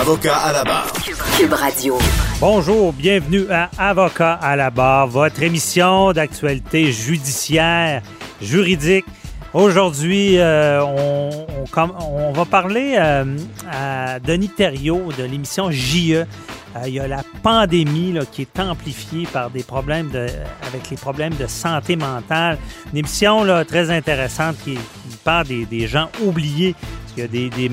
Avocat à la barre. Cube Radio. Bonjour, bienvenue à Avocat à la barre, votre émission d'actualité judiciaire, juridique. Aujourd'hui, euh, on, on, va parler euh, à Denis Thériault de l'émission JE. Euh, il y a la pandémie là, qui est amplifiée par des problèmes de, avec les problèmes de santé mentale. Une émission là, très intéressante qui, qui parle des, des, gens oubliés, parce qu'il y a des, des,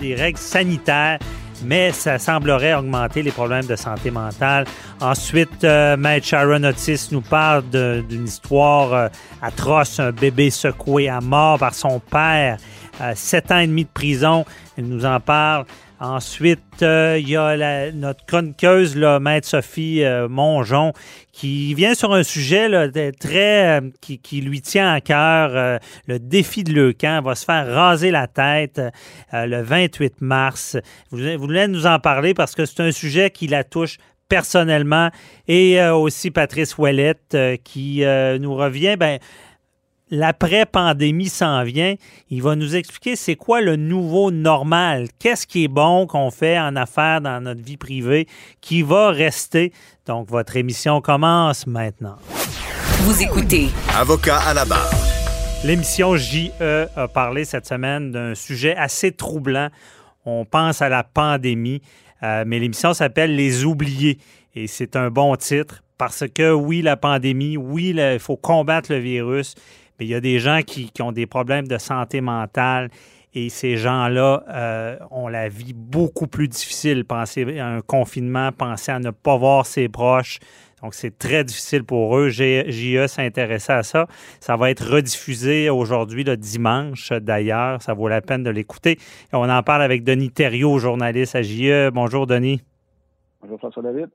des règles sanitaires mais ça semblerait augmenter les problèmes de santé mentale. Ensuite, euh, Maître Sharon Otis nous parle d'une histoire euh, atroce, un bébé secoué à mort par son père, euh, sept ans et demi de prison. Elle nous en parle. Ensuite, euh, il y a notre chroniqueuse, Maître Sophie euh, Mongeon, qui vient sur un sujet très euh, qui, lui tient à cœur, le défi de Leucan. Elle va se faire raser la tête le 28 mars. Vous, vous voulez nous en parler parce que c'est un sujet qui la touche personnellement et aussi Patrice Ouellette qui nous revient. Ben, l'après-pandémie s'en vient. Il va nous expliquer c'est quoi le nouveau normal. Qu'est-ce qui est bon qu'on fait en affaires dans notre vie privée qui va rester? Donc, votre émission commence maintenant. Vous écoutez. Avocat à la barre. L'émission JE a parlé cette semaine d'un sujet assez troublant. On pense à la pandémie, euh, mais l'émission s'appelle Les oubliés et c'est un bon titre parce que oui, la pandémie, oui, il faut combattre le virus, il y a des gens qui, ont des problèmes de santé mentale et ces gens-là euh, ont la vie beaucoup plus difficile. Penser à un confinement, penser à ne pas voir ses proches. Donc, c'est très difficile pour eux. JE s'intéressait à ça. Ça va être rediffusé aujourd'hui, le dimanche, d'ailleurs. Ça vaut la peine de l'écouter. On en parle avec Denis Thériault, journaliste à JE. Bonjour, Denis. Bonjour, François David.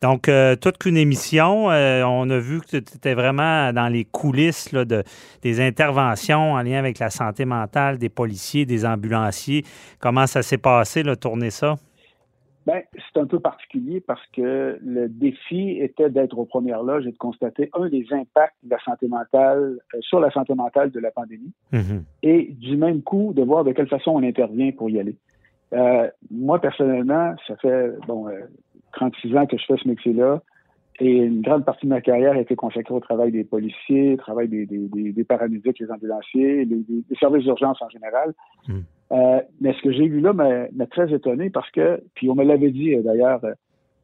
Donc, euh, toute qu'une émission. Euh, on a vu que tu étais vraiment dans les coulisses de, des interventions en lien avec la santé mentale des policiers, des ambulanciers. Comment ça s'est passé, là, tourner ça? Bien, c'est un peu particulier parce que le défi était d'être aux premières loges et de constater un des impacts de la santé mentale euh, sur la santé mentale de la pandémie mm-hmm. et du même coup de voir de quelle façon on intervient pour y aller. moi, personnellement, ça fait bon 36 ans que je fais ce métier-là. Et une grande partie de ma carrière a été consacrée au travail des policiers, au travail des, des, des, des paramédics, les ambulanciers, les, les services d'urgence en général. Hmm. Euh, mais ce que j'ai vu là m'a très étonné parce que, puis on me l'avait dit euh, d'ailleurs,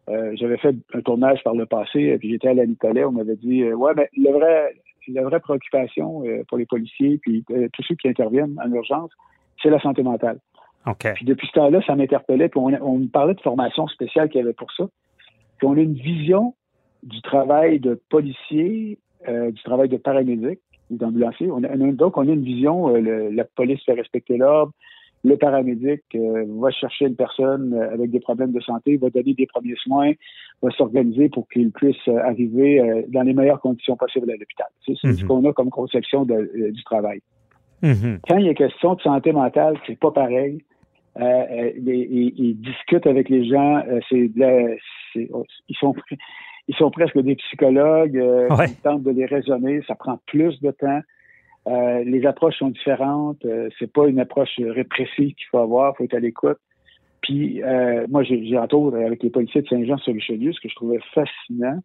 euh, j'avais fait un tournage par le passé, puis j'étais à la Nicolet, on m'avait dit, ouais, mais le vrai, la vraie préoccupation pour les policiers, puis tous ceux qui interviennent en urgence, c'est la santé mentale. Puis depuis ce temps-là, ça m'interpellait. Puis on, on, me parlait de formation spéciale qu'il y avait pour ça. Puis on a une vision du travail de policier, euh, du travail de paramédic, d'ambulancier. On a, donc, on a une vision, euh, la police fait respecter l'ordre, le paramédic euh, va chercher une personne avec des problèmes de santé, va donner des premiers soins, va s'organiser pour qu'il puisse arriver dans les meilleures conditions possibles à l'hôpital. C'est ce mhm. qu'on a comme conception de, du travail. Mhm. Quand il y a question de santé mentale, c'est pas pareil. Euh, euh ils, discutent avec les gens. Euh, c'est, ils sont ils sont presque des psychologues. Euh, ils tentent de les raisonner. Ça prend plus de temps. les approches sont différentes. c'est pas une approche répressive qu'il faut avoir. Il faut être à l'écoute. Puis moi, j'ai, j'ai entouré avec les policiers de Saint-Jean-sur-Richelieu, ce que je trouvais fascinant,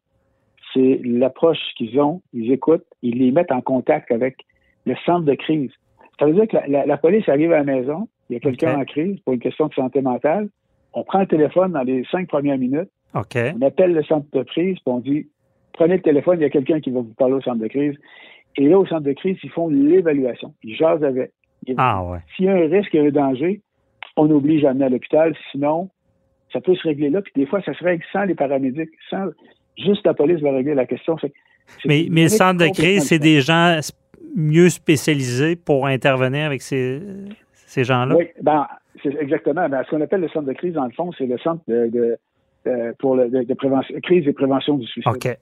c'est l'approche qu'ils ont. Ils écoutent, ils les mettent en contact avec le centre de crise. Ça veut dire que la police arrive à la maison, il y a quelqu'un en crise pour une question de santé mentale, on prend le téléphone dans les cinq premières minutes, on appelle le centre de crise, puis on dit prenez le téléphone, il y a quelqu'un qui va vous parler au centre de crise. Et là, au centre de crise, ils font l'évaluation. Ils jasent avec. Ah ouais. S'il y a un risque, il y a un danger, on oblige à amener à l'hôpital. Sinon, ça peut se régler là. Puis des fois, ça se règle sans les paramédics, sans juste la police va régler la question. mais, mais le centre de crise, c'est des gens mieux spécialisés pour intervenir avec ces, ces gens-là? Oui, ben, c'est exactement. Ben, ce qu'on appelle le centre de crise, dans le fond, c'est le centre de, pour le, de, prévention, crise et prévention du suicide. OK.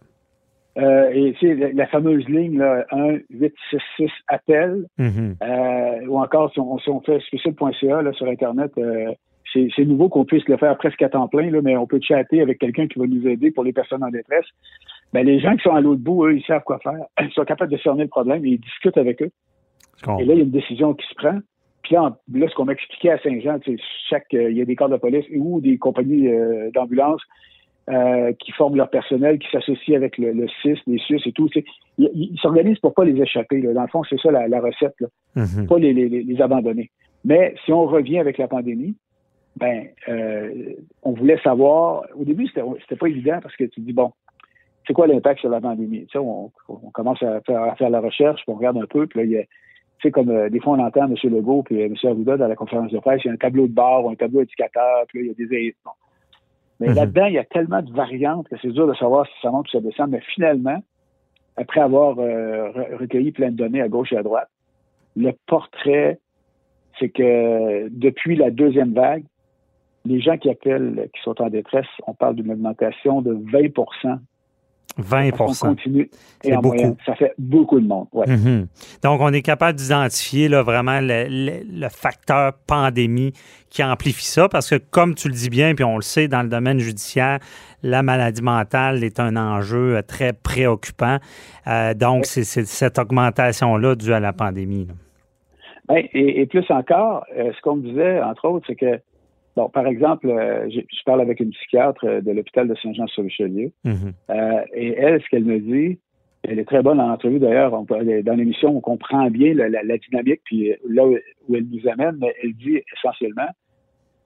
Euh, et tu sais, la, fameuse ligne là, 1 8 6 6 appel, Mhm. euh, ou encore si on, si on fait suicide.ca là, sur Internet, euh, c'est nouveau qu'on puisse le faire presque à temps plein, là, mais on peut chatter avec quelqu'un qui va nous aider pour les personnes en détresse. Ben, les gens qui sont à l'autre bout, eux, ils savent quoi faire. Ils sont capables de cerner le problème et ils discutent avec eux. Et là, il y a une décision qui se prend. Puis là, en- là, ce qu'on m'expliquait à Saint-Jean, sais, chaque, euh, il y a des corps de police ou des compagnies euh, d'ambulance euh, qui forment leur personnel, qui s'associent avec le, le CIS, les SUS et tout. Ils s'organisent pour pas les échapper. Là. Dans le fond, c'est ça la, la recette, là. Mhm. pas les, les, les abandonner. Mais si on revient avec la pandémie, ben, euh, on voulait savoir. Au début, c'était c'était pas évident parce que tu te dis bon, c'est quoi l'impact sur la pandémie? Tu sais, on, on commence à faire, à faire la recherche, puis on regarde un peu, puis là, il y a, tu sais, comme euh, des fois on entend M. Legault puis euh, M. Arruda dans la conférence de presse, il y a un tableau de bord ou un tableau indicateur, puis là, il y a des bon. Mais Mhm. là-dedans, il y a tellement de variantes que c'est dur de savoir si ça monte ou ça descend. Mais finalement, après avoir euh, re- recueilli plein de données à gauche et à droite, le portrait, c'est que depuis la deuxième vague, les gens qui appellent, qui sont en détresse, on parle d'une augmentation de 20 20 On continue. C'est Et en beaucoup. moyenne, ça fait beaucoup de monde. Ouais. Mhm. Donc, on est capable d'identifier vraiment le, le- le facteur pandémie qui amplifie ça parce que, comme tu le dis bien, puis on le sait, dans le domaine judiciaire, la maladie mentale est un enjeu euh, très préoccupant. Euh, donc, c'est c'est cette augmentation-là due à la pandémie. là. Ben, et, et plus encore, euh, ce qu'on me disait, entre autres, c'est que, bon, par exemple, euh, je, je parle avec une psychiatre euh, de l'hôpital de Saint-Jean-sur-Richelieu, Mhm. euh, et elle, ce qu'elle me dit, elle est très bonne en entrevue d'ailleurs, dans l'émission, on comprend bien la, la- la dynamique, puis là où, où elle nous amène, mais elle dit essentiellement,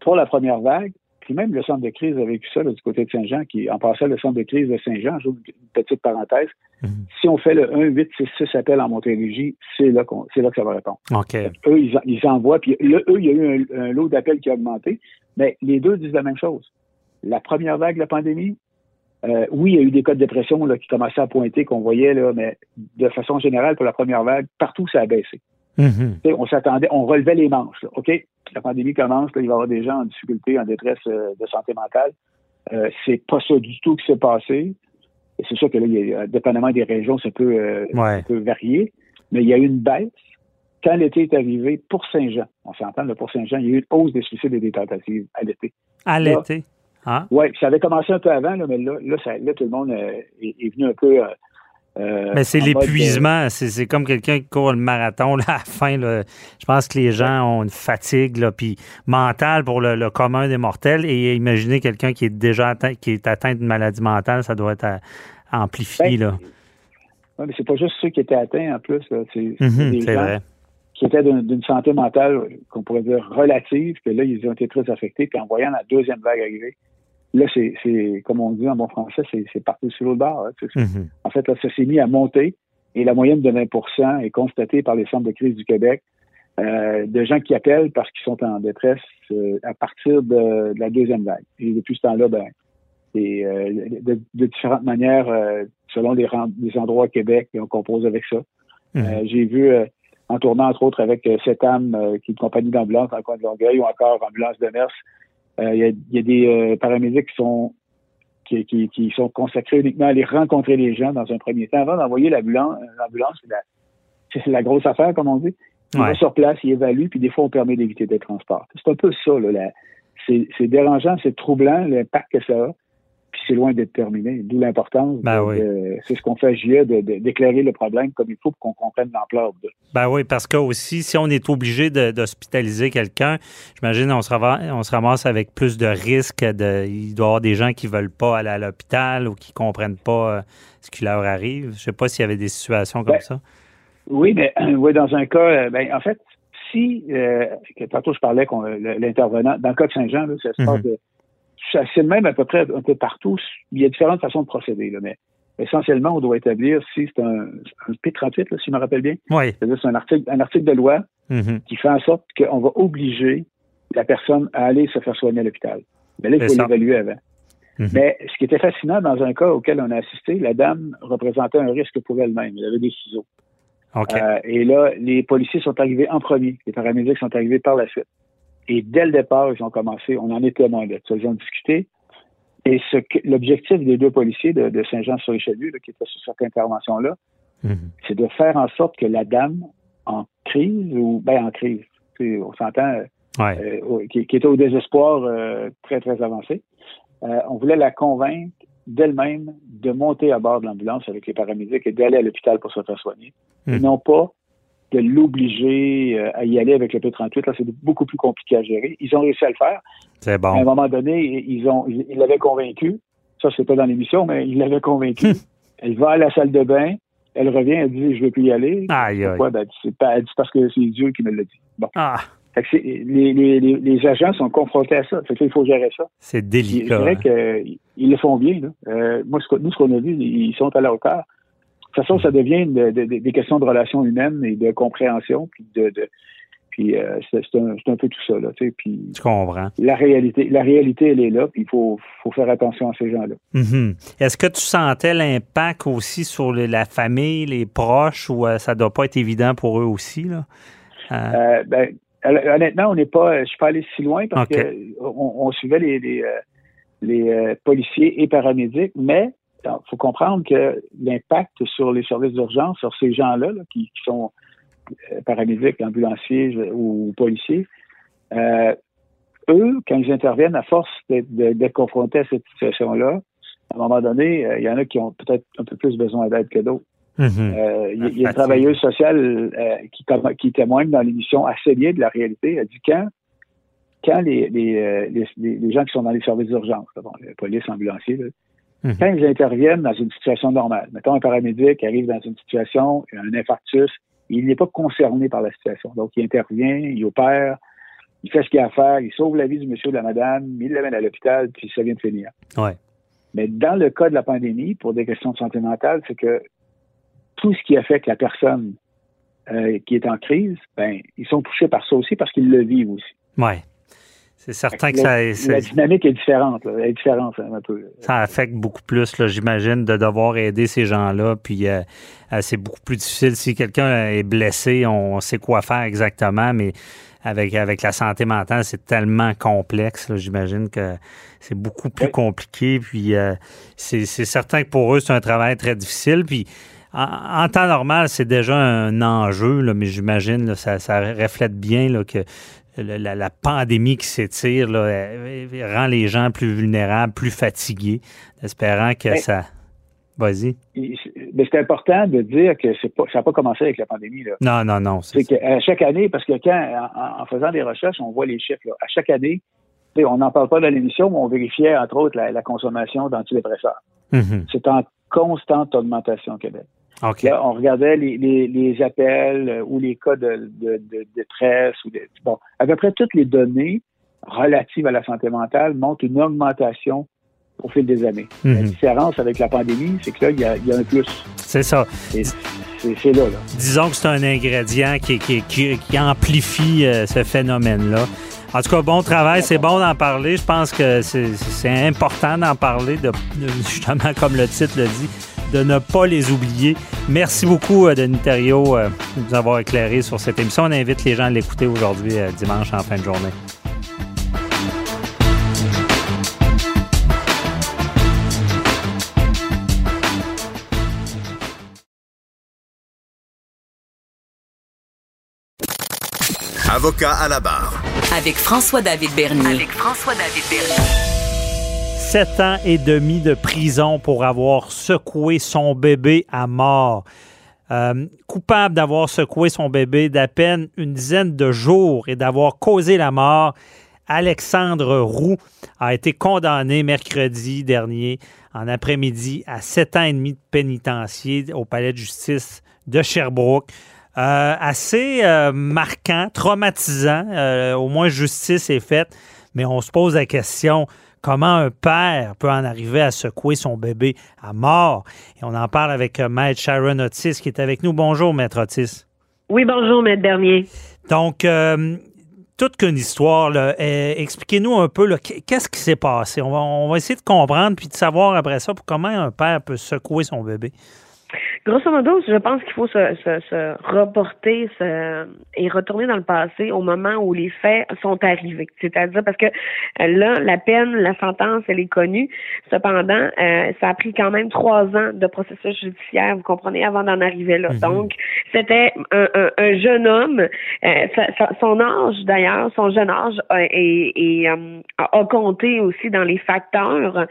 pour la première vague, puis même le centre de crise a vécu ça là, du côté de Saint-Jean, qui en passant le centre de crise de Saint-Jean, j'ouvre une petite parenthèse, Mhm. si on fait le 1 8 6 6 appel en Montérégie, c'est là qu'on c'est là que ça va répondre. OK. Eux, ils, en- ils envoient, puis là, eux, il y a eu un, un lot d'appels qui a augmenté, mais les deux disent la même chose. La première vague de la pandémie, euh, oui, il y a eu des cas de dépression là, qui commençaient à pointer, qu'on voyait, là, mais de façon générale, pour la première vague, partout, ça a baissé. Mhm. On s'attendait, on relevait les manches. là. OK, la pandémie commence, là, il va y avoir des gens en difficulté, en détresse euh, de santé mentale. Euh, c'est pas ça du tout qui s'est passé. C'est sûr que là, il y a, dépendamment des régions, ça peut, Ouais. ça peut varier. Mais il y a eu une baisse. Quand l'été est arrivé, pour Saint-Jean, on s'entend, pour Saint-Jean, il y a eu une hausse des suicides et des tentatives à l'été. À l'été. Ah. Oui, ça avait commencé un peu avant, là, mais là, là, ça- là, tout le monde euh, est, est venu un peu. euh, euh, Mais c'est l'épuisement. C'est c'est comme quelqu'un qui court le marathon là, à la fin. là. Je pense que les gens ont une fatigue là, puis mentale pour le, le commun des mortels. Et imaginez quelqu'un qui est déjà atteint, qui est atteint d'une maladie mentale, ça doit être euh, amplifié. Ben, là. ouais, mais c'est pas juste ceux qui étaient atteints en plus. C'est Mhm, vrai. Qui étaient d'une santé mentale qu'on pourrait dire relative, que là, ils ont été très affectés. Puis en voyant la deuxième vague arriver, là, c'est, comme on dit en bon français, c'est, parti sur l'autre bord. hein. Mhm. En fait, là, ça s'est mis à monter et la moyenne de 20% est constatée par les centres de crise du Québec euh, de gens qui appellent parce qu'ils sont en détresse euh, à partir de, de la deuxième vague. Et depuis ce temps-là, ben, et, euh, de, de différentes manières, selon les, endroits au Québec, et on compose avec ça. Mhm. Euh, J'ai vu, en tournant entre autres avec euh, Cetam, euh, qui est une compagnie d'ambulance dans le coin de Longueuil, ou encore Ambulance de Mers, euh, il y, a, il y a des euh, paramédics qui sont qui, qui, qui sont consacrés uniquement à aller rencontrer les gens dans un premier temps. Avant d'envoyer l'ambulance, l'ambulance, c'est la, grosse affaire, comme on dit. Il Ouais. va sur place, il évalue, puis des fois, on permet d'éviter des transports. C'est un peu ça, là. c'est, dérangeant, c'est troublant, l'impact que ça a, c'est loin d'être terminé. D'où l'importance, Ben oui. c'est ce qu'on fait à JE, de, de- d'éclairer le problème comme il faut pour qu'on comprenne l'ampleur de. Ben oui, parce que aussi, si on est obligé d'hospitaliser quelqu'un, j'imagine on se ramasse, on se ramasse avec plus de risques. De, il doit y avoir des gens qui veulent pas aller à l'hôpital ou qui comprennent pas euh, ce qui leur arrive. Je sais pas s'il y avait des situations comme Ben, ça. Oui, mais oui, dans un cas, euh, ben, en fait, si, euh, que tantôt je parlais qu'on l'intervenant, dans le cas de Saint-Jean, ça se passe Mhm. de, c'est le même à peu près un peu partout. Il y a différentes façons de procéder, là, mais essentiellement, on doit établir si c'est un, un P38, là, si je me rappelle bien. Oui. C'est-à-dire c'est un article, un article de loi Mhm. qui fait en sorte qu'on va obliger la personne à aller se faire soigner à l'hôpital. Mais là, il faut l'évaluer avant. Mhm. Mais ce qui était fascinant dans un cas auquel on a assisté, la dame représentait un risque pour elle-même. Elle avait des ciseaux. OK. Euh, et là, les policiers sont arrivés en premier. Les paramédics sont arrivés par la suite. Et dès le départ, ils ont commencé, on en est témoin de ça, ils ont discuté. Et ce l'objectif des deux policiers de, Saint-Jean-sur-Richelieu, qui étaient sur cette intervention-là, mhm. c'est de faire en sorte que la dame en crise, ou bien en crise, on s'entend, euh, qui, était au désespoir euh, très, très avancé, euh, on voulait la convaincre d'elle-même de monter à bord de l'ambulance avec les paramédics et d'aller à l'hôpital pour se faire soigner. Et mhm. non pas de l'obliger euh, à y aller avec le P38. Là, c'est beaucoup plus compliqué à gérer. Ils ont réussi à le faire. C'est bon. À un moment donné, ils ont, ils l'avaient convaincu. Ça, c'est pas dans l'émission, mais ils l'avaient convaincu. Hum. elle va à la salle de bain. Elle revient, elle dit, je veux plus y aller. Aïe, Pourquoi? Ben, c'est pas, elle dit parce que c'est Dieu qui me l'a dit. Bon. Ah. les, les, les, agents sont confrontés à ça. Fait il faut gérer ça. C'est délicat. Je dirais hein. qu'ils le font bien. Là. Euh, moi, ce nous, ce qu'on a vu, ils sont à la hauteur. De toute façon, ça devient des questions de relations humaines et de compréhension, puis de, puis euh, c'est un, peu tout ça là, tu sais. Puis tu comprends. La réalité, la réalité, elle est là, puis il faut, faire attention à ces gens-là. Mm-hmm. Est-ce que tu sentais l'impact aussi sur la famille, les proches, ou ça euh, ça doit pas être évident pour eux aussi là? Euh. ben, honnêtement, on n'est pas, je suis pas allé si loin parce qu'on que on, suivait les, les, les policiers et paramédics, mais il faut comprendre que l'impact sur les services d'urgence, sur ces gens-là qui, sont euh, paramédics, ambulanciers ou policiers, euh, eux, quand ils interviennent, à force d'être confrontés à cette situation-là, à un moment donné, euh, il y en a qui ont peut-être un peu plus besoin d'aide que d'autres. Mm-hmm. il y, a une travailleuse sociale qui, qui témoigne dans l'émission assez bien de la réalité. Elle dit quand, quand les, les, gens qui sont dans les services d'urgence, bon, la police, ambulanciers, Mhm. Quand ils interviennent dans une situation normale, mettons un paramédic arrive dans une situation, un infarctus, il n'est pas concerné par la situation. Donc, il intervient, il opère, il fait ce qu'il a à faire, il sauve la vie du monsieur ou de la madame, il l'amène à l'hôpital, puis ça vient de finir. Ouais. Mais dans le cas de la pandémie, pour des questions de santé mentale, c'est que tout ce qui affecte la personne euh, qui est en crise, ben, ils sont touchés par ça aussi parce qu'ils le vivent aussi. Ouais. C'est certain que ça. La dynamique est différente, Elle est différente un peu. Ça affecte beaucoup plus, j'imagine, de devoir aider ces gens-là. Puis euh, euh, c'est beaucoup plus difficile. Si quelqu'un est blessé, on sait quoi faire exactement, mais avec, avec la santé mentale, c'est tellement complexe. J'imagine que c'est beaucoup plus compliqué. Puis euh, c'est certain que pour eux, c'est un travail très difficile. Puis en, temps normal, c'est déjà un enjeu, là, mais j'imagine ça, ça reflète bien là, que la, pandémie qui s'étire rend les gens plus vulnérables, plus fatigués, espérant que ça. Vas-y. Mais c'est important de dire que pas, ça n'a pas commencé avec la pandémie. Là. Non, non, non. C'est qu'à chaque année, parce que quand, en, faisant des recherches, on voit les chiffres. à chaque année, on n'en parle pas dans l'émission, mais on vérifiait, entre autres, la, consommation d'antidépresseurs. Mm-hmm. C'est en constante augmentation au Québec. Là, on regardait les, les, appels euh, ou les cas de, de, de détresse. Ou de, bon, à peu près toutes les données relatives à la santé mentale montrent une augmentation au fil des années. La mhm. différence avec la pandémie, c'est que là, il y a, y a un plus. C'est ça. C'est là, là, Disons que c'est un ingrédient qui, qui, qui, amplifie euh, ce phénomène-là. En tout cas, bon travail, c'est bon d'en parler. Je pense que c'est important d'en parler, de, justement, comme le titre le dit, de ne pas les oublier. Merci beaucoup, euh, Denis Thériault, euh, de nous avoir éclairé sur cette émission. On invite les gens à l'écouter aujourd'hui, euh, dimanche, en fin de journée. Avocat à la barre. Avec François-David Bernier. Avec François-David Bernier sept ans et demi de prison pour avoir secoué son bébé à mort. Euh, coupable d'avoir secoué son bébé d'à peine une dizaine de jours et d'avoir causé la mort, Alexandre Roux a été condamné mercredi dernier en après-midi à sept ans et demi de pénitencier au palais de justice de Sherbrooke. Euh, assez euh, marquant, traumatisant. au moins justice est faite, mais on se pose la question comment un père peut en arriver à secouer son bébé à mort. Et on en parle avec euh, Maître Sharon Otis qui est avec nous. Bonjour, Maître Otis. Oui, bonjour, Maître Bernier. Donc, euh, toute qu'une histoire. Euh, expliquez-nous un peu qu'est-ce qui s'est passé? On va, essayer de comprendre puis de savoir après ça comment un père peut secouer son bébé. Grosso modo, je pense qu'il faut se, se, se reporter se, et retourner dans le passé au moment où les faits sont arrivés. C'est-à-dire parce que euh, là, la peine, la sentence, elle est connue. Cependant, euh, ça a pris quand même trois ans de processus judiciaire, vous comprenez, avant d'en arriver là. Mhm. Donc, c'était un, un, jeune homme, euh, son âge d'ailleurs, son jeune âge et, a compté aussi dans les facteurs.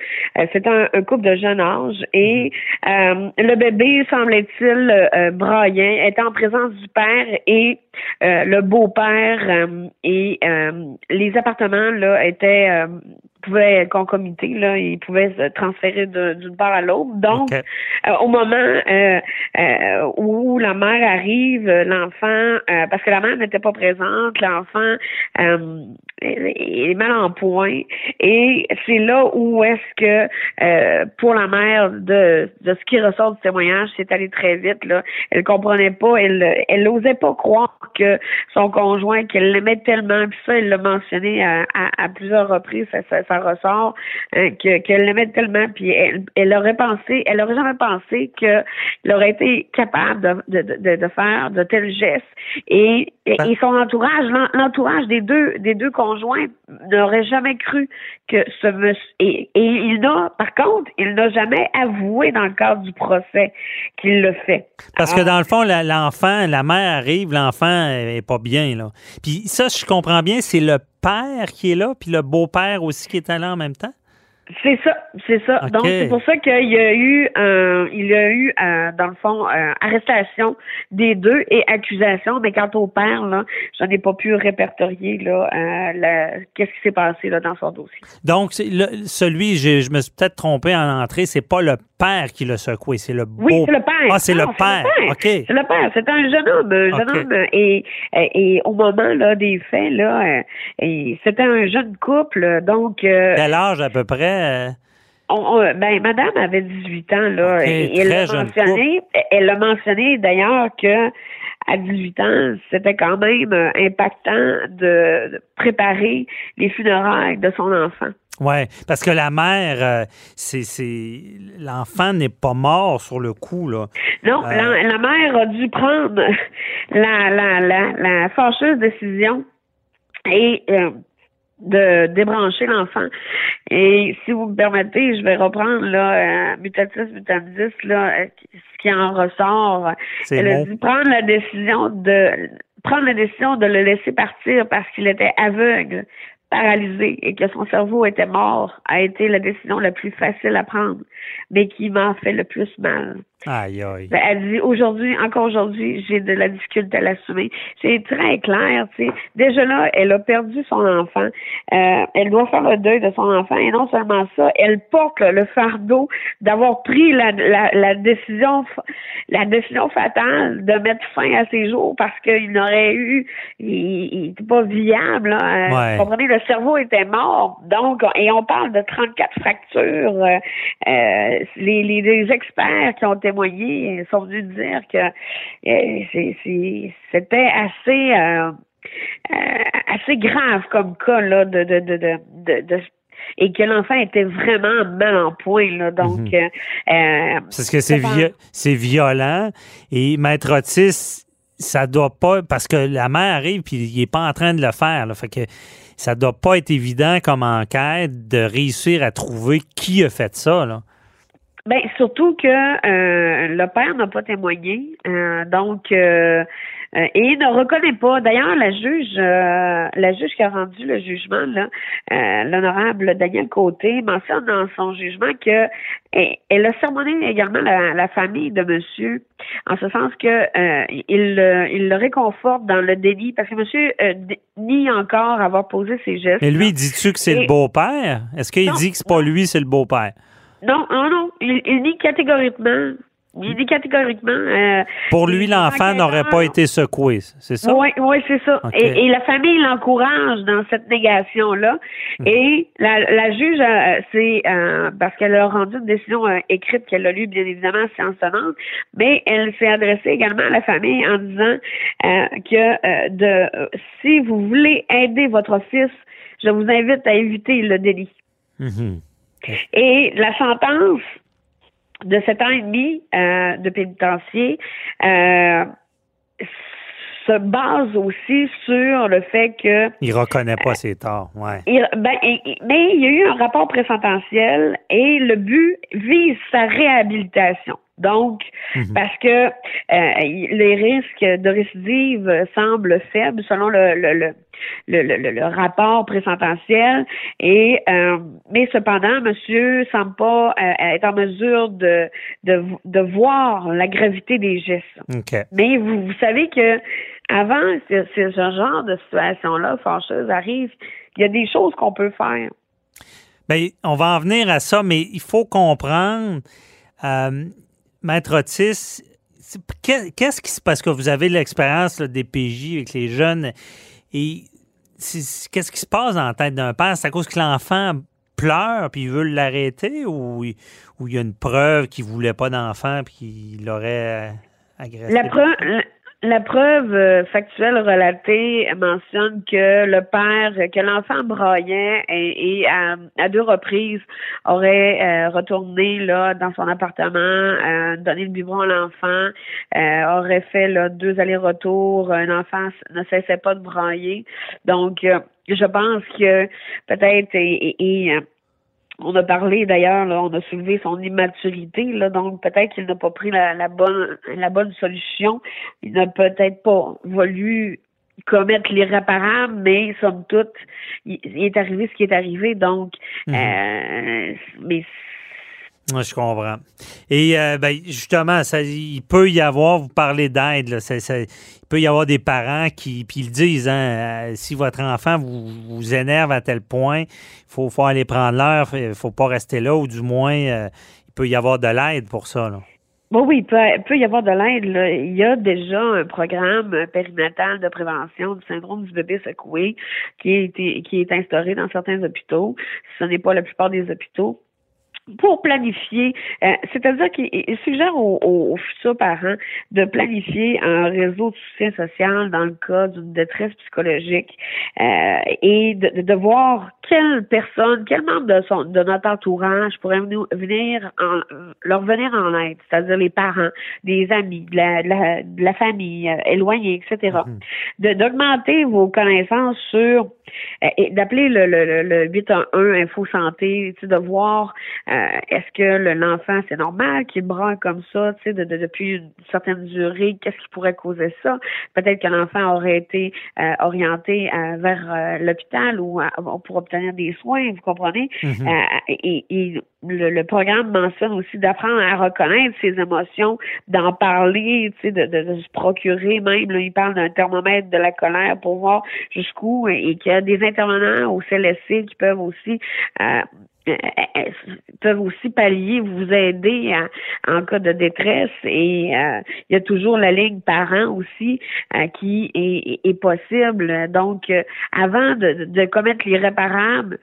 c'était un, un, couple de jeune âge et mhm. le bébé, semblait-il, euh, braillant, était en présence du père et le beau-père et les appartements là étaient pouvait concomiter, là, il pouvait se transférer d'une part à l'autre. Donc, euh, au moment euh, euh, où la mère arrive, l'enfant, parce que la mère n'était pas présente, l'enfant est mal en point. Et c'est là où est-ce que, pour la mère, de, de ce qui ressort du témoignage, c'est allé très vite. Là, elle comprenait pas, elle, elle n'osait pas croire que son conjoint, qu'elle l'aimait tellement, puis ça, elle l'a mentionné à, à, plusieurs reprises. Ça, ça, ça ressort, euh, qu'elle l'aimait tellement, puis elle, elle aurait pensé, elle aurait jamais pensé qu'il aurait été capable de, de, de, faire de tels gestes. Et, et, ben son entourage, l'entourage des deux, des deux conjoints n'aurait jamais cru que ce monsieur. Et, et il n'a, par contre, il n'a jamais avoué dans le cadre du procès qu'il le fait. Parce que dans le fond, l'enfant, la mère arrive, l'enfant est pas bien, là. Puis ça, je comprends bien, c'est le père qui est là, puis le beau-père aussi qui est là en même temps? C'est ça, c'est ça. Donc c'est pour ça qu'il y a eu, euh, il y a eu euh, dans le fond euh, arrestation des deux et accusation. Mais quant au père là, j'en ai pas pu répertorier là euh, qu'est-ce qui s'est passé là dans son dossier. Donc le, celui, je, je me suis peut-être trompé en entrée, c'est pas le père qui l'a secoué, c'est le beau. Oui, c'est le père. Ah, c'est le, père. OK. C'est le père. C'est un jeune homme, un jeune homme. Et, et, au moment là des faits là, c'était un jeune couple, donc. Quel âge à peu près? Euh, ben, madame avait 18 ans, là. et, elle l'a mentionné, elle a mentionné d'ailleurs que à 18 ans, c'était quand même euh, impactant de préparer les funérailles de son enfant. Oui, parce que la mère, euh, c'est, l'enfant n'est pas mort sur le coup, là. Non, la, mère a dû prendre la, la, la, la fâcheuse décision et de débrancher l'enfant. Et si vous me permettez, je vais reprendre là, euh, mutatis mutandis, là, euh, ce qui en ressort. Elle a dû prendre la décision de prendre la décision de le laisser partir parce qu'il était aveugle, paralysé et que son cerveau était mort a été la décision la plus facile à prendre, mais qui m'a fait le plus mal. Aïe, aïe. Ben, elle dit aujourd'hui, encore aujourd'hui, j'ai de la difficulté à l'assumer. C'est très clair, tu sais. Déjà là, elle a perdu son enfant. Euh, elle doit faire le deuil de son enfant. Et non seulement ça, elle porte le fardeau d'avoir pris la, la, la, décision la décision fatale de mettre fin à ses jours parce qu'il n'aurait eu il n'était pas viable. Là. Vous comprenez, le cerveau était mort. Donc, et on parle de 34 fractures. Euh, euh, les, les, les experts qui ont été témoigné sont venus dire que euh, c'était assez euh, euh, assez grave comme cas là de de, de, de, et que l'enfant était vraiment mal en point. Là, donc, mhm. parce que c'est c'est violent et Maître Otis, ça doit pas parce que la mère arrive puis il est pas en train de le faire. Là, fait que ça doit pas être évident comme enquête de réussir à trouver qui a fait ça. Là. Ben surtout que euh, le père n'a pas témoigné, euh, donc euh, et ne reconnaît pas. D'ailleurs, la juge, la juge qui a rendu le jugement, là, l'honorable Daniel Côté mentionne dans son jugement que elle a sermonné également la, famille de Monsieur, en ce sens que il, il le réconforte dans le délit parce que Monsieur nie encore avoir posé ses gestes. Mais lui, dis-tu que c'est le beau-père? Est-ce qu'il dit que c'est pas lui, c'est le beau-père? Non, non, non. Il, il nie catégoriquement. Il dit catégoriquement. Euh, Pour lui, l'enfant n'aurait pas été secoué, c'est ça? Oui, oui, c'est ça. Et, la famille l'encourage dans cette négation-là. Hmm. Et la, la juge, euh, c'est euh, parce qu'elle a rendu une décision écrite qu'elle a lue, bien évidemment, séance tenante, mais elle s'est adressée également à la famille en disant que de si vous voulez aider votre fils, je vous invite à éviter le délit. Mm-hmm. Et la sentence de sept ans et demi de pénitencier se base aussi sur le fait que il reconnaît pas ses torts, ouais. ben, mais il y a eu un rapport présententiel et le but vise sa réhabilitation. Donc, mhm. parce que euh, les risques de récidive semblent faibles selon le, le, le le, le, rapport présententiel. Et euh, mais cependant, Monsieur semble pas euh, être en mesure de, de, de voir la gravité des gestes. Mais vous, vous savez que avant ce, ce genre de situation-là fâcheuse arrive, il y a des choses qu'on peut faire. Bien, on va en venir à ça, mais il faut comprendre. Maître Otis, qu'est-ce qui se passe? que vous avez l'expérience des PJ avec les jeunes et qu'est-ce qui se passe dans la tête d'un père? C'est à cause que l'enfant pleure puis il veut l'arrêter ou, il y a une preuve qu'il voulait pas d'enfant puis qu'il l'aurait agressé? La preuve, la preuve euh, factuelle relatée mentionne que le père, que l'enfant braillait et, à, deux reprises aurait euh, retourné là dans son appartement, euh, donné le biberon à l'enfant, euh, aurait fait là, deux allers-retours. Un enfant ne cessait pas de brailler. Donc, je pense que peut-être et on a parlé d'ailleurs, on a soulevé son immaturité, là, donc peut-être qu'il n'a pas pris la, bonne la bonne solution. Il n'a peut-être pas voulu commettre l'irréparable, mais somme toute, il, est arrivé ce qui est arrivé. Donc, mhm. euh, mais je comprends. Et euh, ben, justement, ça, il peut y avoir, vous parlez d'aide, il peut y avoir des parents qui puis ils disent, hein, euh, si votre enfant vous, vous énerve à tel point, il faut, faut aller prendre l'heure, il faut pas rester là, ou du moins, euh, il peut y avoir de l'aide pour ça. Bon, oui, il peut, y avoir de l'aide. Il y a déjà un programme périnatal de prévention du syndrome du bébé secoué qui, qui est instauré dans certains hôpitaux. Ce n'est pas la plupart des hôpitaux pour planifier, euh, c'est-à-dire qu'il suggère aux, futurs parents de planifier un réseau de soutien social dans le cas d'une détresse psychologique euh, et de, de, voir quelle personne, quel membre de, son, de notre entourage pourrait venir en, leur venir en aide, c'est-à-dire les parents, des amis, de la, de la, famille euh, éloignée, etc. Mm-hmm. D'augmenter vos connaissances sur et d'appeler le, le, le, 811 Info Santé, de voir euh, est-ce que l'enfant, c'est normal qu'il braille comme ça, tu sais, de, depuis une certaine durée, qu'est-ce qui pourrait causer ça? Peut-être que l'enfant aurait été euh, orienté euh, vers l'hôpital ou pour obtenir des soins, vous comprenez? Mm-hmm. et, et le, programme mentionne aussi d'apprendre à reconnaître ses émotions, d'en parler, tu sais, de, de, se procurer même, là, il parle d'un thermomètre de la colère pour voir jusqu'où et qu'il y a des intervenants au CLSC qui peuvent aussi euh, euh, euh, peuvent aussi pallier, vous aider en cas de détresse et il y a toujours la ligne parents aussi qui est, est, possible. Donc, avant de, de commettre l'irréparable,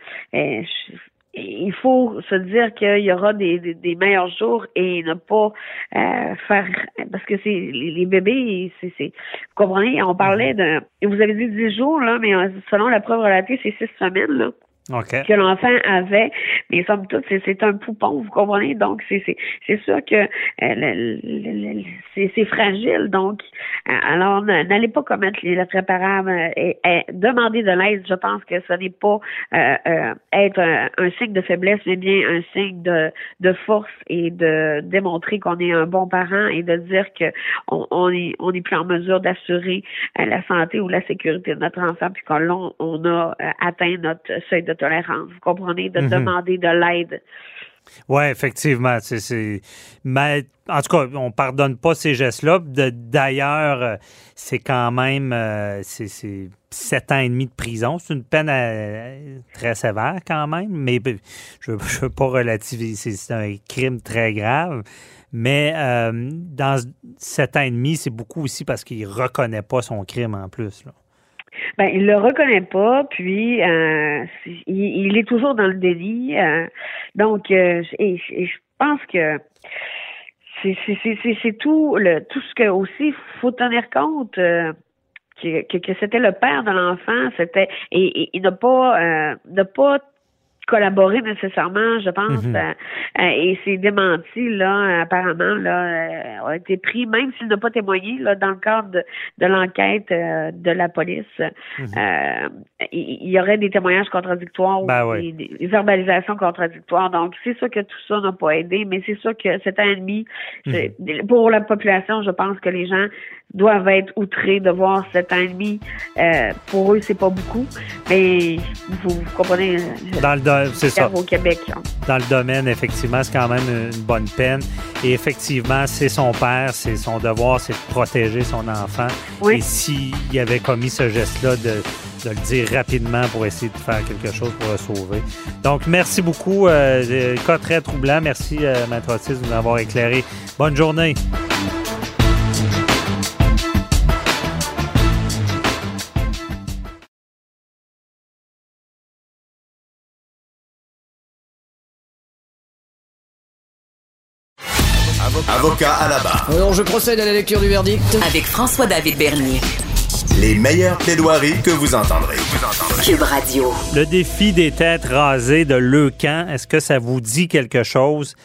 il faut se dire qu'il y aura des, des, meilleurs jours et ne pas euh, faire parce que c'est les, bébés, c'est, vous comprenez, on parlait de vous avez dit 10 jours là, mais selon la preuve relatée, c'est six semaines là que l'enfant avait. Mais somme toute, c'est un poupon, vous comprenez? Donc, c'est sûr que euh, c'est fragile. Donc, euh, alors, n'allez pas commettre les réparables et, et, demander de l'aide. Je pense que ce n'est pas euh, être un, signe de faiblesse, mais bien un signe de, de force et de démontrer qu'on est un bon parent et de dire que on, est, on est plus en mesure d'assurer la santé ou la sécurité de notre enfant, puis qu'on on a atteint notre seuil de tolérance, vous comprenez, de mhm. demander de l'aide. Oui, effectivement. C'est, Mais en tout cas, on pardonne pas ces gestes-là. D'ailleurs, euh, c'est quand même euh, c'est, sept ans et demi de prison. C'est une peine euh, très sévère quand même, mais je ne veux pas relativiser. C'est un crime très grave. Mais dans sept ans et demi, c'est beaucoup aussi parce qu'il ne reconnaît pas son crime en plus. Là. Ben, il le reconnaît pas, puis euh, il, est toujours dans le délit. Euh, donc, euh, et, je pense que c'est tout le tout ce que aussi faut tenir compte que, que, c'était le père de l'enfant, c'était et, il n'a pas n'a pas collaboré nécessairement, je pense. Mhm. euh, euh, et ces démentis, là, apparemment, là, euh, ont été pris, même s'il n'a pas témoigné, là, dans le cadre de, de l'enquête euh, de la police. Mhm. euh, il y aurait des témoignages contradictoires Ben ou oui. des, des verbalisations contradictoires. Donc, c'est sûr que tout ça n'a pas aidé, mais c'est sûr que cet ennemi, c'est- Mhm. pour la population, je pense que les gens doivent être outrés de voir cet ennemi. Euh, pour eux, c'est pas beaucoup, mais vous, vous comprenez, Dans le do- c'est ça. au Québec. hein. Dans le domaine, effectivement, c'est quand même une bonne peine. Et effectivement, c'est son père, c'est son devoir, c'est de protéger son enfant. Oui. Et s'il avait commis ce geste-là, de, de le dire rapidement pour essayer de faire quelque chose pour le sauver. Donc, merci beaucoup. Euh, euh, cas très troublant. Merci, euh, Maître Otis, de nous avoir éclairé. Bonne journée. Avocat à la barre. Alors je procède à la lecture du verdict. Avec François-David Bernier. Les meilleures plaidoiries que vous entendrez. Cube Radio. Le défi des têtes rasées de Leucan, est-ce que ça vous dit quelque chose?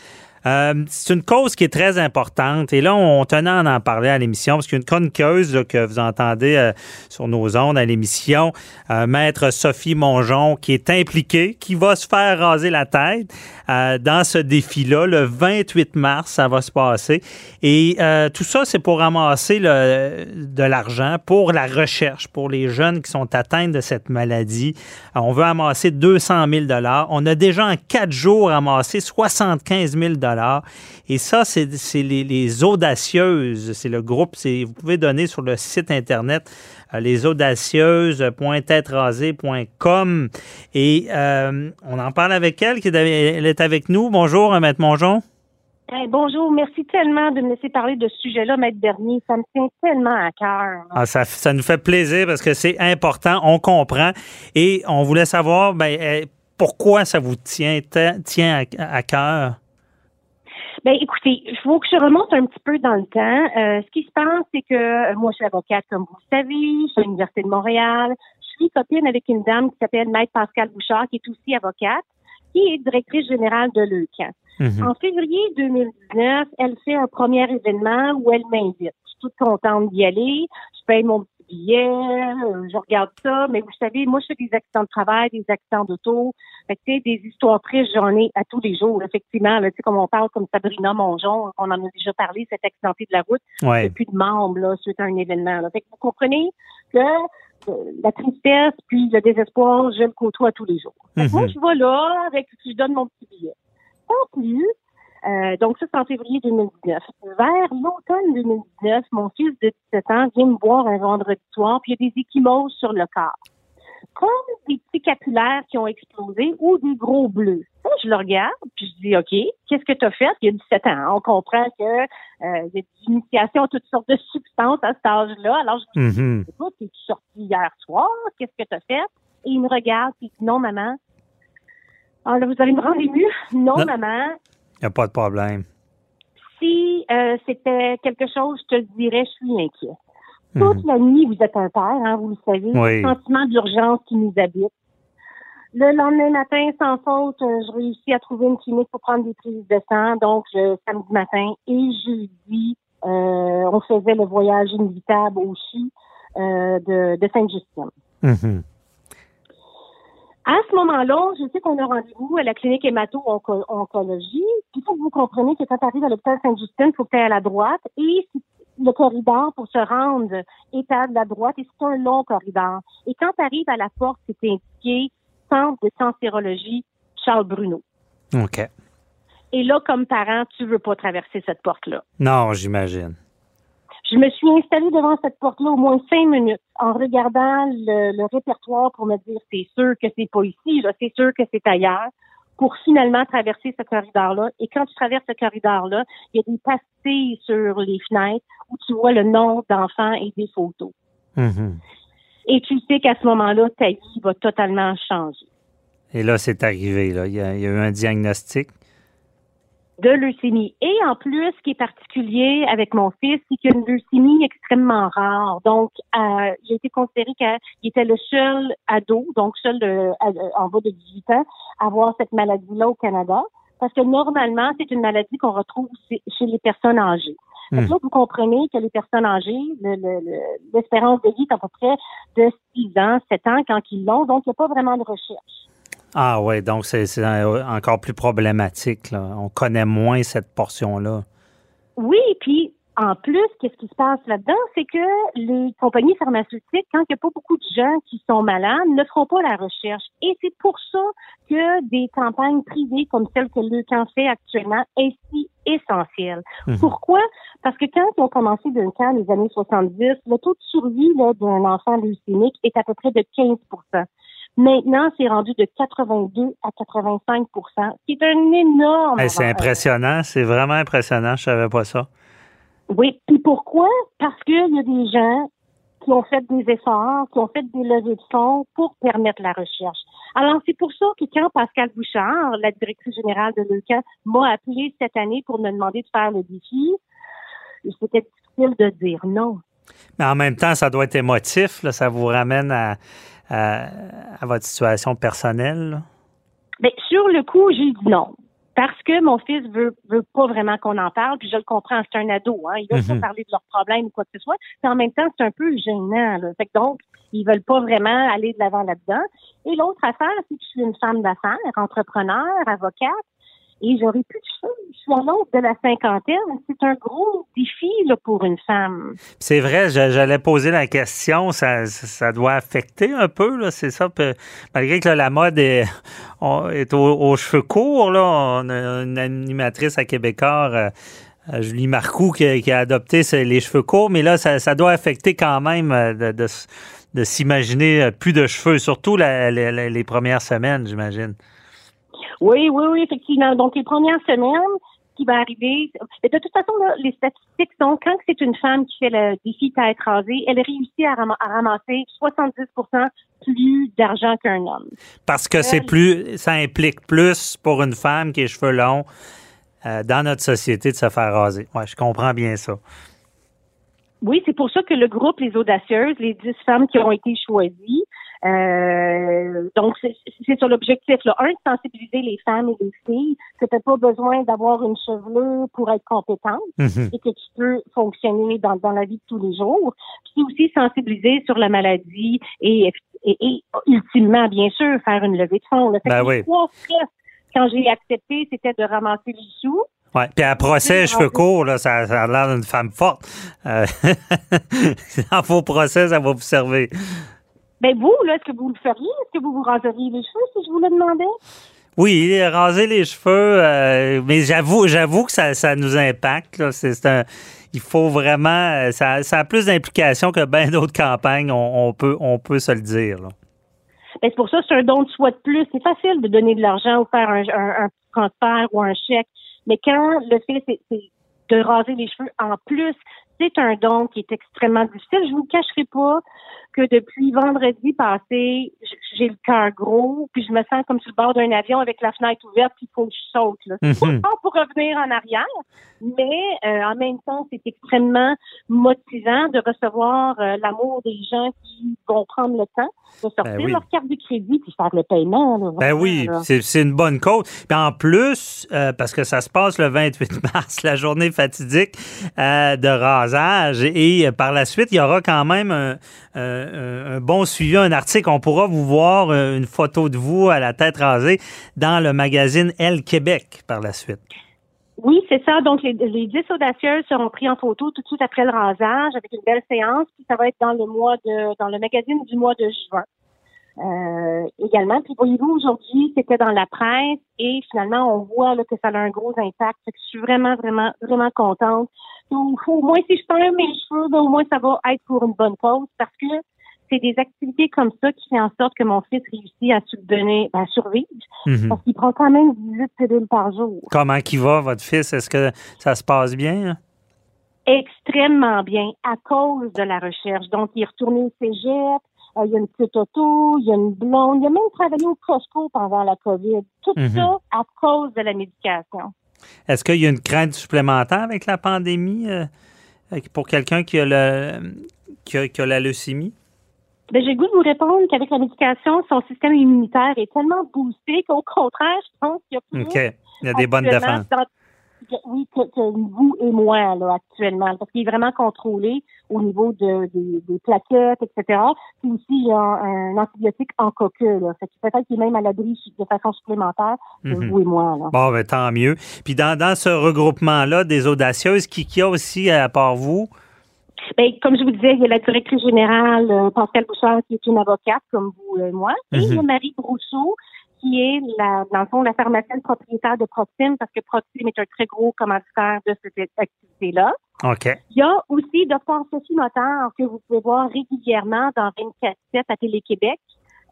Euh, c'est une cause qui est très importante et là, on tenait à en parler à l'émission parce qu'il y a une chroniqueuse que vous entendez euh, sur nos ondes à l'émission, euh, Maître Sophie Mongeon, qui est impliquée, qui va se faire raser la tête dans ce défi-là. Le 28 mars, ça va se passer. Et tout ça, c'est pour ramasser le- de l'argent pour la recherche, pour les jeunes qui sont atteints de cette maladie. On veut amasser 200 000 On a déjà en quatre jours amassé 75 000 Et ça, c'est les, les audacieuses. C'est le groupe. Vous pouvez donner sur le site Internet euh, lesaudacieuses.têterasée.com. Et euh, on en parle avec elle, qui est, elle est avec nous. Bonjour, euh, Maître Mongeon. Hey, bonjour, merci tellement de me laisser parler de ce sujet-là, Maître Bernier. Ça me tient tellement à cœur. Ah, ça, ça nous fait plaisir parce que c'est important, on comprend. Et on voulait savoir ben, euh, pourquoi ça vous tient, ta- tient à, à cœur? Ben, écoutez, il faut que je remonte un petit peu dans le temps. Euh, ce qui se passe, c'est que euh, moi, je suis avocate, comme vous le savez, je suis à l'Université de Montréal. Je suis copine avec une dame qui s'appelle Maître Pascal Bouchard, qui est aussi avocate, qui est directrice générale de l'EUCAN. Mhm. En février 2019, elle fait un premier événement où elle m'invite. Je suis toute contente d'y aller. Je paye mon petit billet, euh, je regarde ça. Mais vous savez, moi, je fais des accidents de travail, des accidents d'auto. Fait que, des histoires tristes, j'en ai à tous les jours, effectivement. Là, comme on parle comme Sabrina Mongeon, on en a déjà parlé, cette accidenté de la route. Ouais. Plus de membres là, suite à un événement. Là. Fait que vous comprenez que euh, la tristesse puis le désespoir, je le côtoie tous les jours. Fait que Mhm. Moi, je vais là, avec, je donne mon petit billet. Conclu, euh, donc ça, c'est en février 2019. Vers l'automne 2019, mon fils de 17 ans vient me voir un vendredi soir, puis il y a des échymoses sur le corps. Comme des petits capillaires qui ont explosé ou des gros bleus. Là, je le regarde, puis je dis, OK, qu'est-ce que tu as fait? Il y a 17 ans. On comprend que euh, il y a des initiations à toutes sortes de substances à cet âge-là. Alors, je dis, Mhm. écoute, es-tu sorti hier soir? Qu'est-ce que tu as fait? Et il me regarde, puis il dit, non, maman. Alors là, vous allez me rendre ému. Non, Non. maman. Il n'y a pas de problème. Si euh, c'était quelque chose, je te le dirais, je suis inquiet. Mhm. Toute la nuit, vous êtes un père, hein, vous le savez. Oui. Le sentiment d'urgence qui nous habite. Le lendemain matin, sans faute, euh, je réussis à trouver une clinique pour prendre des prises de sang. Donc, je, samedi matin et jeudi, euh, on faisait le voyage inévitable au CHU euh, de, de Sainte-Justine. Mhm. À ce moment-là, je sais qu'on a rendez-vous à la clinique hémato-oncologie. Puis il faut que vous compreniez que quand tu arrives à l'hôpital Sainte-Justine, il faut que tu à la droite. Et si- le corridor pour se rendre est à la droite et c'est un long corridor. Et quand tu arrives à la porte, c'est indiqué Centre de cancérologie Charles Bruno. OK. Et là, comme parent, tu veux pas traverser cette porte-là. Non, j'imagine. Je me suis installée devant cette porte-là au moins cinq minutes en regardant le, le répertoire pour me dire c'est sûr que c'est pas ici, c'est sûr que c'est ailleurs, pour finalement traverser ce corridor-là. Et quand tu traverses ce corridor-là, il y a des pastilles sur les fenêtres où tu vois le nom d'enfants et des photos. Mhm. Et tu sais qu'à ce moment-là, ta vie va totalement changer. Et là, c'est arrivé. Là. Il, y a, il y a eu un diagnostic. De leucémie. Et en plus, ce qui est particulier avec mon fils, c'est qu'il a une leucémie extrêmement rare. Donc, euh, il a été considéré qu'il était le seul ado, donc seul de, en bas de 18 ans, à avoir cette maladie-là au Canada. Parce que normalement, c'est une maladie qu'on retrouve chez les personnes âgées. Donc là, vous comprenez que les personnes âgées, l'espérance de vie est à peu près de 6 ans, 7 ans quand ils l'ont. Donc, il n'y a pas vraiment de recherche. Ah oui, donc c'est encore plus problématique. Là. On connaît moins cette portion-là. Oui, puis en plus, qu'est-ce qui se passe là-dedans? C'est que les compagnies pharmaceutiques, quand il n'y a pas beaucoup de gens qui sont malades, ne feront pas la recherche. Et c'est pour ça que des campagnes privées comme celle que le fait actuellement est si essentielle. Mhm. Pourquoi? Parce que quand ils ont commencé d'un cas les années 70, le taux de survie d'un enfant leucémique est à peu près de 15 Maintenant, c'est rendu de 82 à 85 ce qui est un énorme. c'est impressionnant, c'est vraiment impressionnant, je savais pas ça. Oui, puis pourquoi? Parce qu'il y a des gens qui ont fait des efforts, qui ont fait des levées de fonds pour permettre la recherche. Alors, c'est pour ça que quand Pascal Bouchard, la directrice générale de l'EUCA, m'a appelé cette année pour me demander de faire le défi, c'était difficile de dire non. Mais en même temps, ça doit être émotif, ça vous ramène à, votre situation personnelle. Mais sur le coup, j'ai dit non parce que mon fils veut veut pas vraiment qu'on en parle, puis je le comprends, c'est un ado, hein, ils veulent pas mhm. parler de leurs problèmes ou quoi que ce soit, mais en même temps, c'est un peu gênant, là. Fait que donc, ils veulent pas vraiment aller de l'avant là-dedans. Et l'autre affaire, c'est que je suis une femme d'affaires, entrepreneur, avocate, et j'aurais plus de cheveux. Je suis à l'autre de la cinquantaine. C'est un gros défi pour une femme. C'est vrai, j'allais poser la question. Ça, ça doit affecter un peu, c'est ça. Malgré que la mode est, aux, cheveux courts, là. On a une animatrice à Québécois. Euh, euh, Julie Marcoux qui, a adopté les cheveux courts, mais là, ça, doit affecter quand même euh, de, s'imaginer plus de cheveux, surtout les premières semaines, j'imagine. Oui, oui, oui, effectivement. Donc, les premières semaines, qui va arriver. de toute façon, les statistiques sont quand c'est une femme qui fait le défi tête rasée, elle réussit à, ramasser 70% plus d'argent qu'un homme. Parce que c'est plus, ça implique plus pour une femme qui a les cheveux longs euh, dans notre société de se faire raser. Ouais, je comprends bien ça. Oui, c'est pour ça que le groupe Les Audacieuses, les 10 femmes qui ont été choisies, euh, donc, c'est sur l'objectif. Là. Un, de sensibiliser les femmes et les filles que tu n'as pas besoin d'avoir une chevelure pour être compétente mhm. et que tu peux fonctionner dans, dans la vie de tous les jours. Puis aussi sensibiliser sur la maladie et, et, ultimement, bien sûr, faire une levée de fonds. Ben oui. quand j'ai accepté, c'était de ramasser les sous. Ouais. Puis à procès, cheveux courts, là, ça, ça a l'air d'une femme forte. Euh, en faux procès, ça va vous servir. Ben vous, là, est-ce que vous le feriez? Est-ce que vous vous raseriez les cheveux si je vous le demandais? Oui, raser les cheveux, euh, mais j'avoue, j'avoue que ça, ça nous impacte. C'est un, il faut vraiment, euh, ça, ça a plus d'implications que bien d'autres campagnes. On, peut, on peut se le dire. Ben, c'est pour ça, c'est un don de soi de plus. C'est facile de donner de l'argent ou faire un, un, transfert ou un chèque. Mais quand le fait, c'est de raser les cheveux en plus, c'est un don qui est extrêmement difficile. Je vous cacherai pas que depuis vendredi passé, j'ai le cœur gros, puis je me sens comme sur le bord d'un avion avec la fenêtre ouverte, puis il faut que je saute. Là. Mm pas pour revenir en arrière, mais euh, en même temps, c'est extrêmement motivant de recevoir euh, l'amour des gens qui vont prendre le temps de sortir ben leur carte de crédit puis faire le paiement. ben oui, c'est une bonne cause. Puis en plus, euh, parce que ça se passe le 28 mars, la journée fatidique de rasage, et par la suite, il y aura quand même un un bon suivi, un article. On pourra vous voir euh, une photo de vous à la tête rasée dans le magazine Elle Québec par la suite. Oui, c'est ça. Donc, les, les 10 audacieuses seront pris en photo tout de suite après le rasage avec une belle séance. Puis ça va être dans le mois de, dans le magazine du mois de juin. Euh, également. Puis voyez-vous, aujourd'hui, c'était dans la presse et finalement, on voit là, que ça a un gros impact. je suis vraiment, vraiment, vraiment contente. Donc, au moins, si je perds mes cheveux, ben, au moins, ça va être pour une bonne cause parce que c'est des activités comme ça qui font en sorte que mon fils réussit à subvenir, à survivre. Mhm. Parce qu'il prend quand même 18 pilules par jour. Comment qu'il va, votre fils? Est-ce que ça se passe bien? Extrêmement bien, à cause de la recherche. Donc, il est retourné au cégep, il y a une petite auto, il y a une blonde, il a même travaillé au Costco pendant la COVID. Tout mhm. ça à cause de la médication. Est-ce qu'il y a une crainte supplémentaire avec la pandémie euh, pour quelqu'un qui, a le, qui, a, la leucémie? Ben, j'ai le goût de vous répondre qu'avec la médication, son système immunitaire est tellement boosté qu'au contraire, je pense qu'il y a plus. OK. Il y a des bonnes défenses oui, que, vous et moi là, actuellement, parce qu'il est vraiment contrôlé au niveau de, des plaquettes, etc. Puis aussi, il y a un, antibiotique en coqueux. Là. Fait peut-être qu'il est même à l'abri de façon supplémentaire que mhm. vous et moi. Là. Bon, ben, tant mieux. Puis dans, dans ce regroupement-là des audacieuses, qui, qui a aussi, à part vous? Ben, comme je vous disais, il y a la directrice générale, euh, Pascal Bouchard, qui est une avocate, comme vous et moi. Et il y a mhm. Marie Brousseau, qui est, la, dans le fond, la pharmacienne propriétaire de Proxime, parce que Proxime est un très gros commanditaire de cette activité-là. OK. Il y a aussi Dr. Sophie Motard, que vous pouvez voir régulièrement dans 24-7 à Télé-Québec,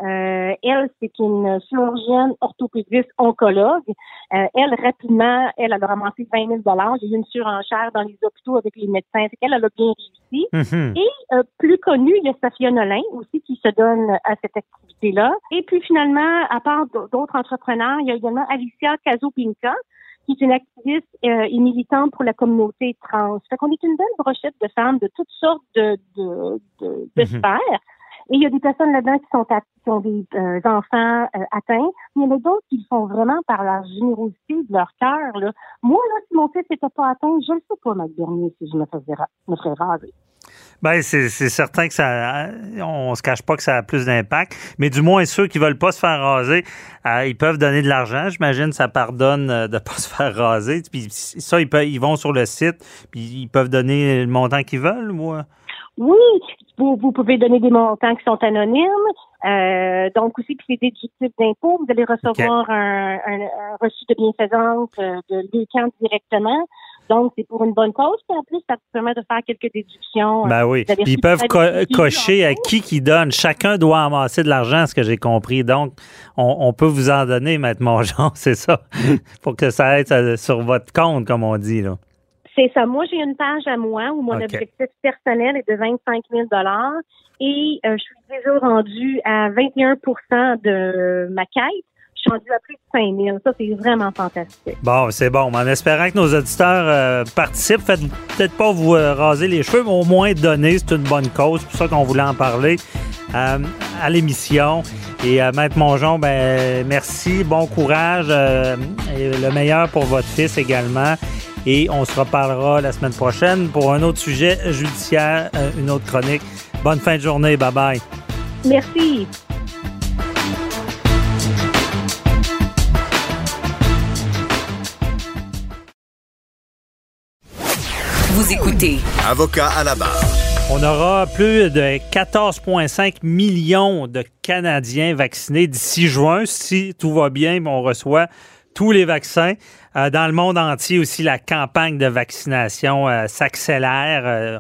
euh, elle, c'est une chirurgienne orthopédiste oncologue. Euh, elle, rapidement, elle, elle a ramassé 20 000 Il y a eu une surenchère dans les hôpitaux avec les médecins. Elle, elle a bien réussi. Mm-hmm. Et euh, plus connue, il y a Safia Nolin aussi qui se donne à cette activité-là. Et puis finalement, à part d'autres entrepreneurs, il y a également Alicia Kazopinka qui est une activiste et militante pour la communauté trans. Fait qu'on est une belle brochette de femmes de toutes sortes de, de, de, de mm-hmm. sphères. Et il y a des personnes là-dedans qui sont qui ont des euh, enfants euh, atteints. Mais il y en a d'autres qui le font vraiment par leur générosité, de leur cœur. Là. Moi, là, si mon fils n'était pas atteint, je ne sais pas, Mac Bernier, si je me, faisais, me ferais raser. Ben, c'est certain que ça. On se cache pas que ça a plus d'impact. Mais du moins, ceux qui veulent pas se faire raser, euh, ils peuvent donner de l'argent. J'imagine ça pardonne de pas se faire raser. Puis ça, ils, peuvent, ils vont sur le site, puis ils peuvent donner le montant qu'ils veulent, moi. Oui, vous, vous, pouvez donner des montants qui sont anonymes. Euh, donc aussi, puis c'est déductible d'impôts. Vous allez recevoir un, un, reçu de bienfaisance euh, de l'UQAM directement. Donc, c'est pour une bonne cause. Puis en plus, ça permet de faire quelques déductions. Ben oui. Ils peuvent cocher à qui qui donne. Chacun doit amasser de l'argent, ce que j'ai compris. Donc, on, on, peut vous en donner, Maître Mongeon, c'est ça, pour que ça aide sur votre compte, comme on dit. Là. C'est ça. Moi, j'ai une page à moi où mon objectif personnel est de 25 000 et euh, je suis déjà rendue à 21% de ma quête. Je suis rendue à plus de 5 000. Ça, c'est vraiment fantastique. Bon, c'est bon. En espérant que nos auditeurs euh, participent, faites peut-être pas vous euh, raser les cheveux, mais au moins donner. C'est une bonne cause. C'est pour ça qu'on voulait en parler à l'émission. Et Maître Mongeon, ben merci, bon courage et le meilleur pour votre fils également. Et on se reparlera la semaine prochaine pour un autre sujet judiciaire, euh, une autre chronique. Bonne fin de journée. Bye bye. Merci. Vous écoutez. Avocat à la barre. On aura plus de 14,5 millions de Canadiens vaccinés d'ici juin. Si tout va bien, on reçoit tous les vaccins. Euh, dans le monde entier aussi, la campagne de vaccination euh, s'accélère. Euh,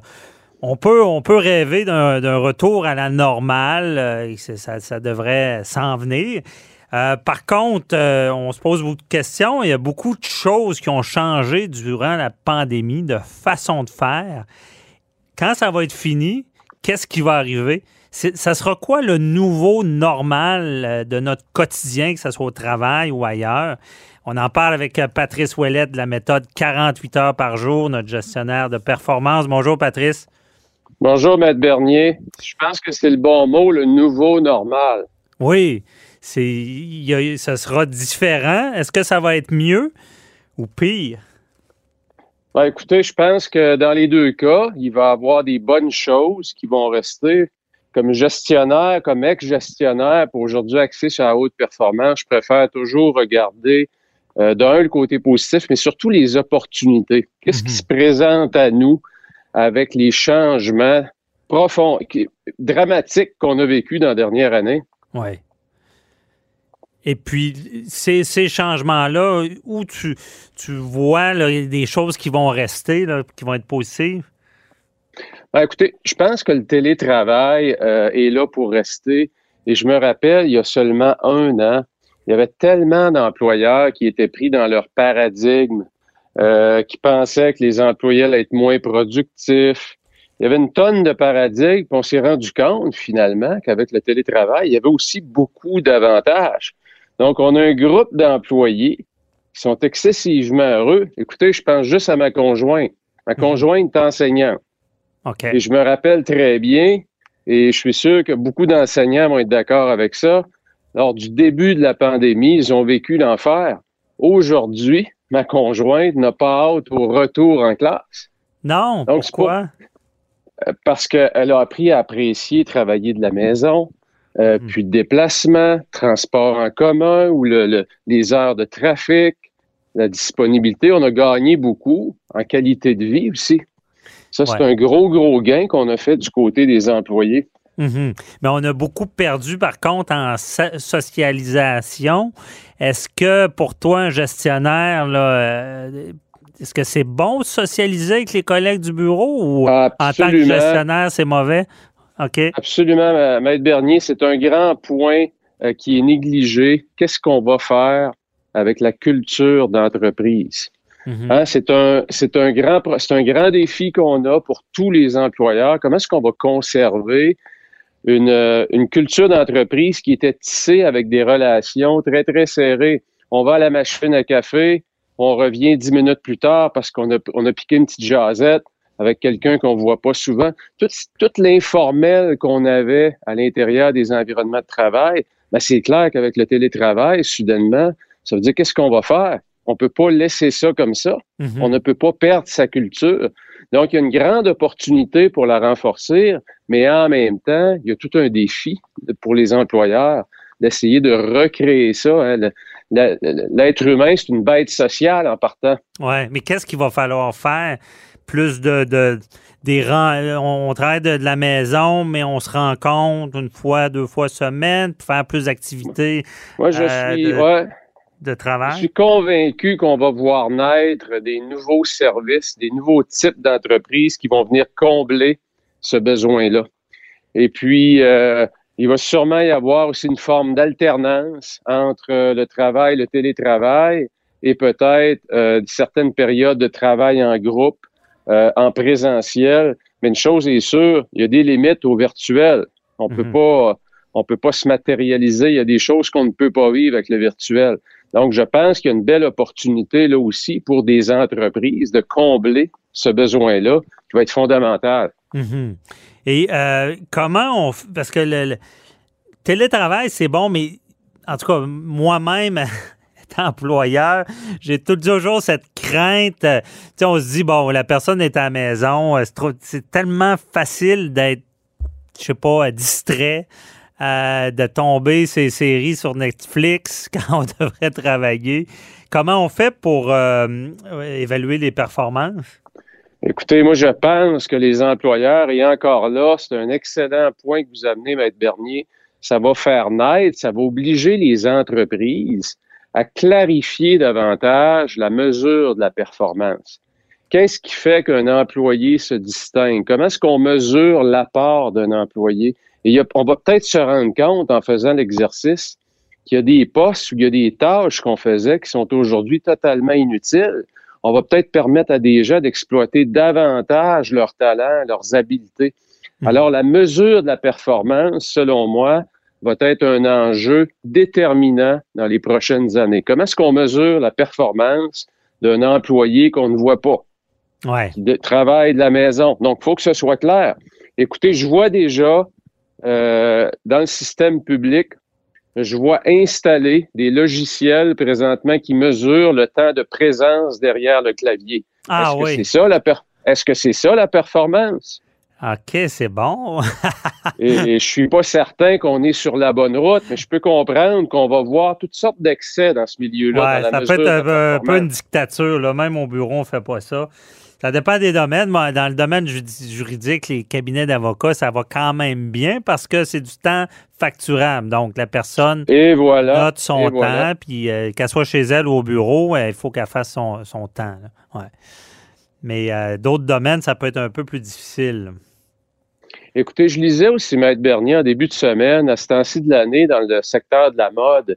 on peut, on peut rêver d'un retour à la normale. Ça, devrait s'en venir. par contre, on se pose beaucoup de questions. Il y a beaucoup de choses qui ont changé durant la pandémie, de façon de faire. Quand ça va être fini, qu'est-ce qui va arriver? Ça sera quoi le nouveau normal de notre quotidien, que ce soit au travail ou ailleurs? On en parle avec euh, Patrice Ouellette de la méthode 48 heures par jour, notre gestionnaire de performance. Bonjour, Patrice. Bonjour, Maître Bernier. Je pense que c'est le bon mot, le nouveau normal. Oui, c'est, ça sera différent. Est-ce que ça va être mieux ou pire? Ben, écoutez, je pense que dans les deux cas, il va y avoir des bonnes choses qui vont rester. Comme gestionnaire, comme ex-gestionnaire, pour aujourd'hui axer sur la haute performance, je préfère toujours regarder euh, d'un, le côté positif, mais surtout les opportunités. Qu'est-ce qui mhm. se présente à nous avec les changements profonds, dramatiques qu'on a vécu dans la dernière année? Oui. Et puis, ces, changements-là, où tu, tu vois des choses qui vont rester, qui vont être positives? Ben, écoutez, je pense que le télétravail euh, est là pour rester. Et je me rappelle, il y a seulement un an, il y avait tellement d'employeurs qui étaient pris dans leur paradigme, euh, qui pensaient que les employés allaient être moins productifs. Il y avait une tonne de paradigmes, puis on s'est rendu compte finalement qu'avec le télétravail, il y avait aussi beaucoup d'avantages. Donc, on a un groupe d'employés qui sont excessivement heureux. Écoutez, je pense juste à ma conjointe. Ma mhm. conjointe est enseignante. Et je me rappelle très bien, et je suis sûr que beaucoup d'enseignants vont être d'accord avec ça. Lors du début de la pandémie, ils ont vécu l'enfer. Aujourd'hui, ma conjointe n'a pas hâte au retour en classe. Non, Donc, pourquoi? Euh, parce qu'elle a appris à apprécier travailler de la maison, euh, hmm. puis déplacement, transport en commun ou les heures de trafic, la disponibilité. On a gagné beaucoup en qualité de vie aussi. Ça, c'est un gros, gros gain qu'on a fait du côté des employés. Mhm. Mais on a beaucoup perdu, par contre, en socialisation. Est-ce que pour toi, un gestionnaire, euh, est-ce que c'est bon de socialiser avec les collègues du bureau ou en tant que gestionnaire, c'est mauvais? Absolument, Maître Bernier, c'est un grand point euh, qui est négligé. Qu'est-ce qu'on va faire avec la culture d'entreprise? Mhm. Hein, c'est un, grand, défi qu'on a pour tous les employeurs. Comment est-ce qu'on va conserver une, euh, une culture d'entreprise qui était tissée avec des relations très, très serrées? On va à la machine à café, on revient dix minutes plus tard parce qu'on a, piqué une petite jasette avec quelqu'un qu'on voit pas souvent. Tout, tout l'informel qu'on avait à l'intérieur des environnements de travail, ben c'est clair qu'avec le télétravail, soudainement, ça veut dire qu'est-ce qu'on va faire? On ne peut pas laisser ça comme ça. Mhm. On ne peut pas perdre sa culture. Donc, il y a une grande opportunité pour la renforcer, mais en même temps, il y a tout un défi pour les employeurs d'essayer de recréer ça. Hein. L'être humain, c'est une bête sociale en partant. Oui, mais qu'est-ce qu'il va falloir faire? Plus de, des rangs, on travaille de, la maison, mais on se rencontre une fois, deux fois semaine pour faire plus d'activités. Moi, je euh, suis. Je suis convaincu qu'on va voir naître des nouveaux services, des nouveaux types d'entreprises qui vont venir combler ce besoin-là. Et puis, euh, il va sûrement y avoir aussi une forme d'alternance entre le travail, le télétravail et peut-être euh, certaines périodes de travail en groupe, euh, en présentiel. Mais une chose est sûre, il y a des limites au virtuel. On peut mhm. pas, on peut pas se matérialiser. Il y a des choses qu'on ne peut pas vivre avec le virtuel. Donc, je pense qu'il y a une belle opportunité là aussi pour des entreprises de combler ce besoin-là qui va être fondamental. Mhm. Et euh, comment on... Parce que le, télétravail, c'est bon, mais en tout cas, moi-même... employeur, j'ai toujours cette crainte. Tu on se dit, bon, la personne est à la maison, c'est tellement facile d'être, je sais pas, distrait. Euh, de tomber ces séries sur Netflix quand on devrait travailler. Comment on fait pour euh, évaluer les performances? Écoutez, moi, je pense que les employeurs, et encore là, c'est un excellent point que vous amenez, Maître Bernier, ça va faire naître, ça va obliger les entreprises à clarifier davantage la mesure de la performance. Qu'est-ce qui fait qu'un employé se distingue? Comment est-ce qu'on mesure l'apport d'un employé? Et on va peut-être se rendre compte en faisant l'exercice qu'il y a des postes ou il y a des tâches qu'on faisait qui sont aujourd'hui totalement inutiles. On va peut-être permettre à des gens d'exploiter davantage leurs talents, leurs habiletés. Hmm. Alors, la mesure de la performance, selon moi, va être un enjeu déterminant dans les prochaines années. Comment est-ce qu'on mesure la performance d'un employé qu'on ne voit pas? Ouais. Qui travaille de la maison. Donc, il faut que ce soit clair. Écoutez, je vois déjà euh, dans le système public, je vois installer des logiciels présentement qui mesurent le temps de présence derrière le clavier. Ah Est-ce oui. Que ça, la Est-ce que c'est ça la performance? OK, c'est bon. et, je suis pas certain qu'on est sur la bonne route, mais je peux comprendre qu'on va voir toutes sortes d'excès dans ce milieu-là. Ouais, ça peut être un, peu une dictature. Là. Même au bureau, on fait pas ça. Ça dépend des domaines. Dans le domaine juridique, les cabinets d'avocats, ça va quand même bien parce que c'est du temps facturable. Donc, la personne note son temps, puis euh, qu'elle soit chez elle ou au bureau, euh, il faut qu'elle fasse son, temps. Mais euh, d'autres domaines, ça peut être un peu plus difficile. Écoutez, je lisais aussi, Maître Bernier, en début de semaine, à ce temps-ci de l'année, dans le secteur de la mode,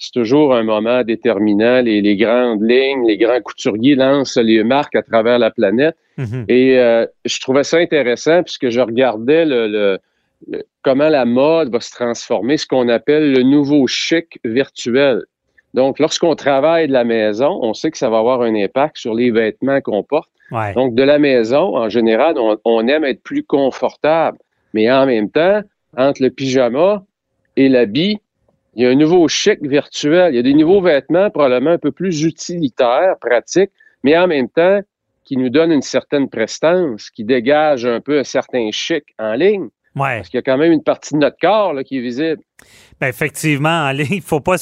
c'est toujours un moment déterminant. Les, grandes lignes, les grands couturiers lancent les marques à travers la planète. Mhm. Et euh, je trouvais ça intéressant puisque je regardais le, comment la mode va se transformer, ce qu'on appelle le nouveau chic virtuel. Donc, lorsqu'on travaille de la maison, on sait que ça va avoir un impact sur les vêtements qu'on porte. Donc, de la maison, en général, on, aime être plus confortable. Mais en même temps, entre le pyjama et l'habit, il y a un nouveau chic virtuel. Il y a des nouveaux vêtements probablement un peu plus utilitaires, pratiques, mais en même temps qui nous donnent une certaine prestance, qui dégagent un peu un certain chic en ligne. Parce qu'il y a quand même une partie de notre corps qui est visible. Ben effectivement, en ligne, il faut pas.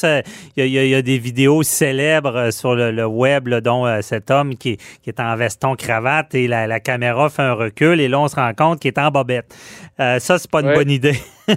Il y, a des vidéos célèbres euh, sur le, web, dont euh, cet homme qui, est en veston cravate et la, caméra fait un recul et là on se rend compte qu'il est en bobette. Euh, ça, c'est pas une bonne idée.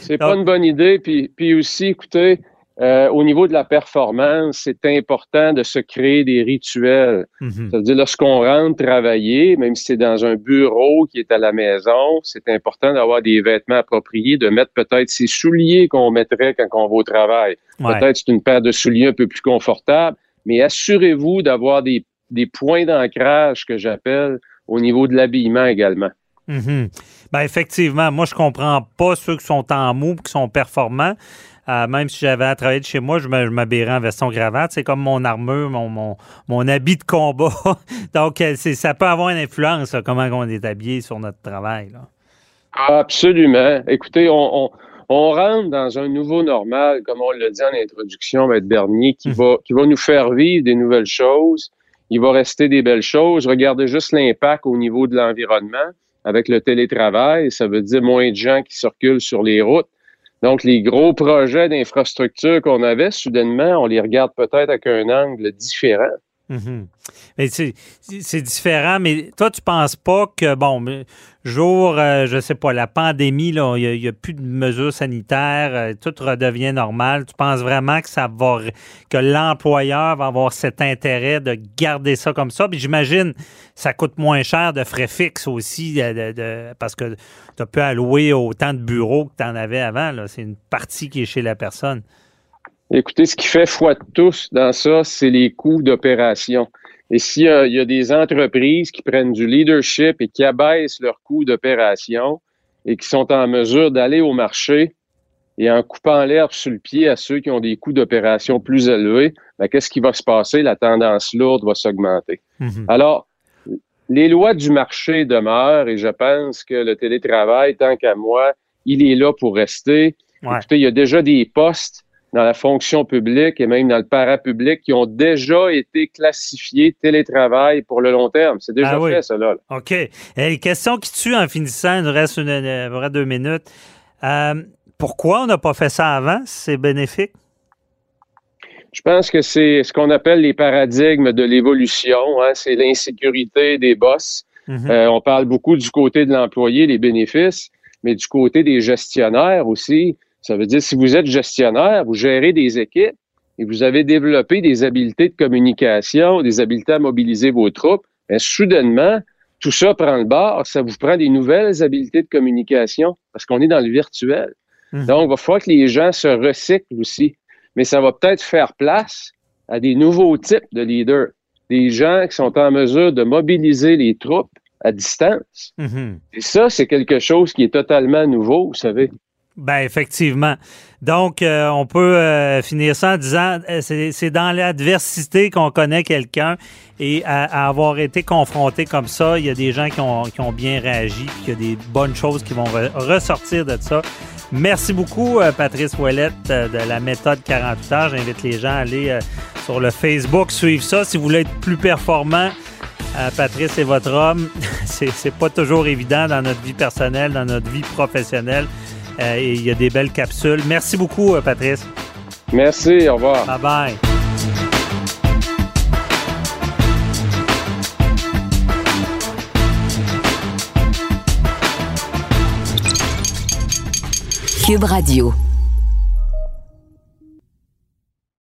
c'est pas une bonne idée. Puis, puis aussi, écoutez, euh, au niveau de la performance, c'est important de se créer des rituels. Mhm. C'est-à-dire, lorsqu'on rentre travailler, même si c'est dans un bureau qui est à la maison, c'est important d'avoir des vêtements appropriés, de mettre peut-être ses souliers qu'on mettrait quand on va au travail. Peut-être c'est une paire de souliers un peu plus confortable, mais assurez-vous d'avoir des, des points d'ancrage que j'appelle au niveau de l'habillement également. Mhm. Ben effectivement, moi je comprends pas ceux qui sont en mou, qui sont performants. Euh, même si j'avais à travailler de chez moi, je m'habillerais en veston cravate. C'est comme mon armure, mon, mon, habit de combat. Donc, euh, ça peut avoir une influence, comment on est habillé sur notre travail. Absolument. Écoutez, on, rentre dans un nouveau normal, comme on l'a dit en introduction, Maître Bernier, qui, hum. va, qui va nous faire vivre des nouvelles choses. Il va rester des belles choses. Regardez juste l'impact au niveau de l'environnement avec le télétravail. Ça veut dire moins de gens qui circulent sur les routes. Donc, les gros projets d'infrastructure qu'on avait, soudainement, on les regarde peut-être avec un angle différent. Mais c'est différent, mais toi, tu penses pas que, bon, jour, euh, je sais pas, la pandémie, il n'y a, plus de mesures sanitaires, euh, tout redevient normal. Tu penses vraiment que ça va, que l'employeur va avoir cet intérêt de garder ça comme ça? Puis j'imagine, ça coûte moins cher de frais fixes aussi, de, parce que tu peux allouer autant de bureaux que tu en avais avant. C'est une partie qui est chez la personne. Écoutez, ce qui fait foi de tous dans ça, c'est les coûts d'opération. Et s'il y, a des entreprises qui prennent du leadership et qui abaissent leurs coûts d'opération et qui sont en mesure d'aller au marché et en coupant l'herbe sur le pied à ceux qui ont des coûts d'opération plus élevés, ben, qu'est-ce qui va se passer? La tendance lourde va s'augmenter. Mm-hmm. Alors, les lois du marché demeurent et je pense que le télétravail, tant qu'à moi, il est là pour rester. Écoutez, il y a déjà des postes dans la fonction publique et même dans le parapublic qui ont déjà été classifiés télétravail pour le long terme. C'est déjà ah fait, cela. OK. Et question qui tue en finissant, il nous reste une, deux minutes. Euh, pourquoi on n'a pas fait ça avant? C'est bénéfique? Je pense que c'est ce qu'on appelle les paradigmes de l'évolution. Hein. C'est l'insécurité des boss. Mhm. Euh, on parle beaucoup du côté de l'employé, les bénéfices, mais du côté des gestionnaires aussi. Ça veut dire, si vous êtes gestionnaire, vous gérez des équipes et vous avez développé des habiletés de communication, des habiletés à mobiliser vos troupes, bien, soudainement, tout ça prend le bord, ça vous prend des nouvelles habiletés de communication parce qu'on est dans le virtuel. Mmh. Donc, il va falloir que les gens se recyclent aussi. Mais ça va peut-être faire place à des nouveaux types de leaders, des gens qui sont en mesure de mobiliser les troupes à distance. Mmh. Et ça, c'est quelque chose qui est totalement nouveau, vous savez. Ben effectivement. Donc, euh, on peut euh, finir ça en disant euh, c'est dans l'adversité qu'on connaît quelqu'un et à, avoir été confronté comme ça, il y a des gens qui ont, qui ont bien réagi, puis il y a des bonnes choses qui vont ressortir de ça. Merci beaucoup, Patrice Ouellette de la méthode 48 heures. J'invite les gens à aller sur le Facebook, suivre ça. Si vous voulez être plus performant, Patrice est votre homme. c'est pas toujours évident dans notre vie personnelle, dans notre vie professionnelle. Euh, il y a des belles capsules. Merci beaucoup, euh, Patrice. Merci, au revoir. Bye bye. Cube Radio.